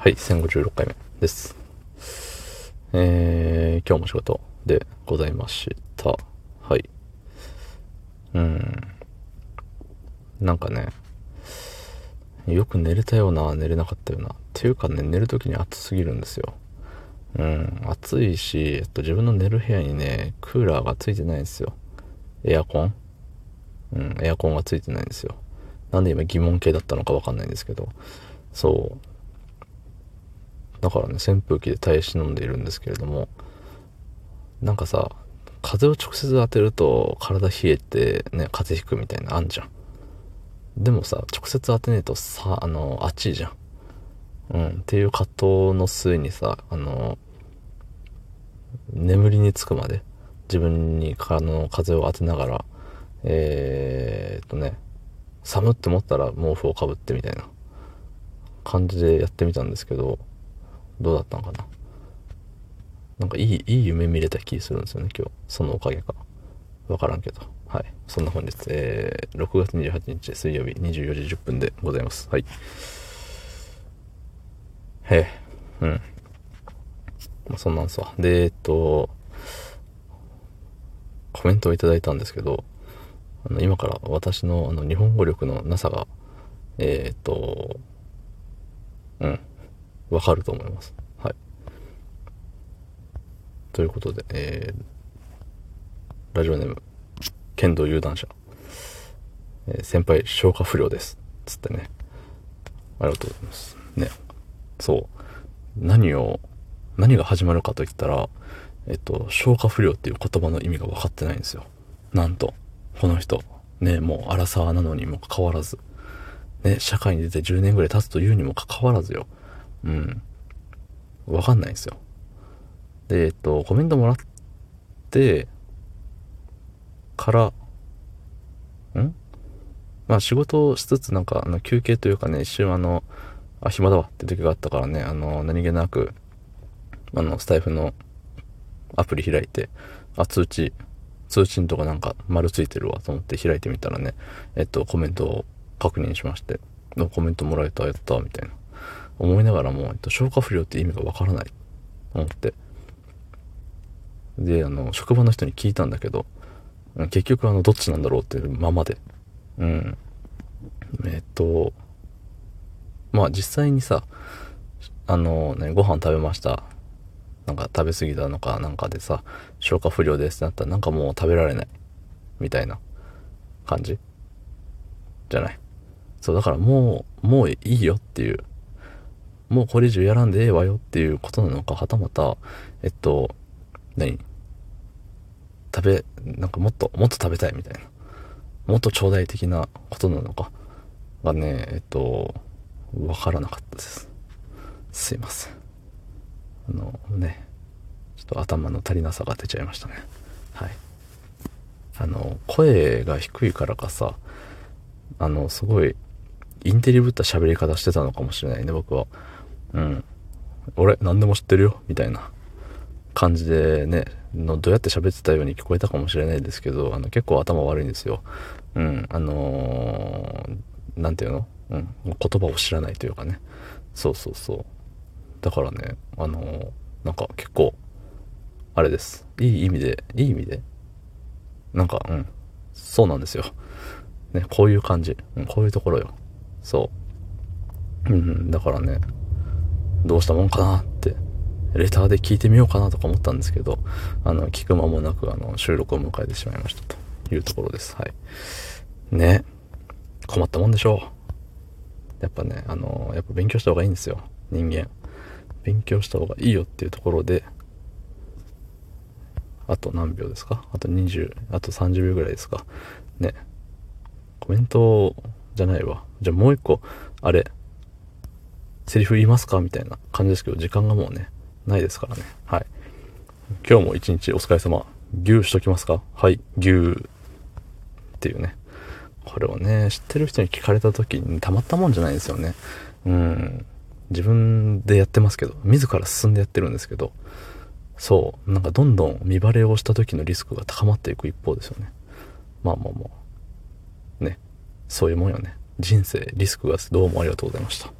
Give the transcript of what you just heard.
はい、1056回目です。えー、今日も仕事でございました。はい。うん。なんかね、よく寝れたような、寝れなかったような。っていうかね、寝るときに暑すぎるんですよ。うん、暑いし、えっと、自分の寝る部屋にね、クーラーがついてないんですよ。エアコン？うん、エアコンがついてないんですよ。なんで今疑問系だったのかわかんないんですけど。そう。だからね、扇風機で耐え忍んでいるんですけれども、なんかさ、風を直接当てると体冷えてね、風邪ひくみたいなあんじゃん。でもさ、直接当てねえとさ、あの、暑いじゃん。うん、っていう葛藤の末にさ、あの、眠りにつくまで自分にあの風を当てながら、えー、っとね、寒って思ったら毛布をかぶってみたいな感じでやってみたんですけど、どうだったのかな？なんかいい、いい夢見れた気するんですよね、今日。そのおかげか。わからんけど。はい。そんな本日、えー、6月28日水曜日24時10分でございます。はい。へえ、うん。まあ、そんなんすわ。で、えっと、コメントをいただいたんですけど、あの今から私のあの日本語力のなさが、えー、っと、うん、わかると思います。はい。ということで、えー、ラジオネーム、剣道有段者、えー先輩消化不良です。つってね。ありがとうございます。ね。そう。何を、何が始まるかといったら、えっと、消化不良っていう言葉の意味が分かってないんですよ。なんと、この人、ね、もう荒沢なのにもかかわらず、ね、社会に出て10年ぐらい経つというにもかかわらずよ。うん。分かんないんですよ。で、えっと、コメントもらって、から、ん？まあ仕事をしつつなんかあの休憩というかね、一瞬あの、あ、暇だわって時があったからね、あの、何気なく、あの、スタイフのアプリ開いて、あ、通知、通知のとかなんか丸ついてるわと思って開いてみたらね、えっと、コメントを確認しまして、あコメントもらえた、やった、みたいな。思いながらも、えっと、消化不良って意味がわからないと思って。で、あの、職場の人に聞いたんだけど、結局あの、どっちなんだろうっていうままで。うん。えっと、まあ実際にさ、あのね、ご飯食べました。なんか食べ過ぎたのかなんかでさ、消化不良ですってなったらなんかもう食べられない。みたいな感じじゃない。そう、だからもう、もういいよっていう。もうこれ以上やらんでええわよっていうことなのか、はたまた、えっと、何？食べ、なんかもっと、もっと食べたいみたいな。もっと頂戴的なことなのか？がね、えっと、わからなかったです。すいません。あのね、ちょっと頭の足りなさが出ちゃいましたね。はい。あの、声が低いからかさ、あの、すごい、インテリぶった喋り方してたのかもしれないね、僕は。うん。俺、何でも知ってるよ、みたいな感じでね、のどうやって喋ってたように聞こえたかもしれないですけど、あの、結構頭悪いんですよ。うん。あのー、なんていうの？うん。言葉を知らないというかね。そうそうそう。だからね、あのーなんか結構、あれです。いい意味で、いい意味で？なんか、うん。そうなんですよ。ね、こういう感じ。うん、こういうところよ。そう。うんうん、だからね、どうしたもんかなって、レターで聞いてみようかなとか思ったんですけど、あの、聞く間もなく、あの、収録を迎えてしまいましたというところです。はい。ね。困ったもんでしょう。やっぱね、あの、やっぱ勉強した方がいいんですよ。人間。勉強した方がいいよっていうところで、あと何秒ですか？あと20、あと30秒ぐらいですか？ね。コメントじゃないわ。じゃあもう一個、あれ、セリフ言いますか？みたいな感じですけど、時間がもうね、ないですからね。はい。今日も一日お疲れ様。牛しときますか？はい、牛っていうね。これをね、知ってる人に聞かれた時にたまったもんじゃないですよね。うん。自分でやってますけど、自ら進んでやってるんですけど、そう、なんかどんどん見バレをした時のリスクが高まっていく一方ですよね。まあまあまあ。ね。そういうもんよね。人生、リスクがどうもありがとうございました。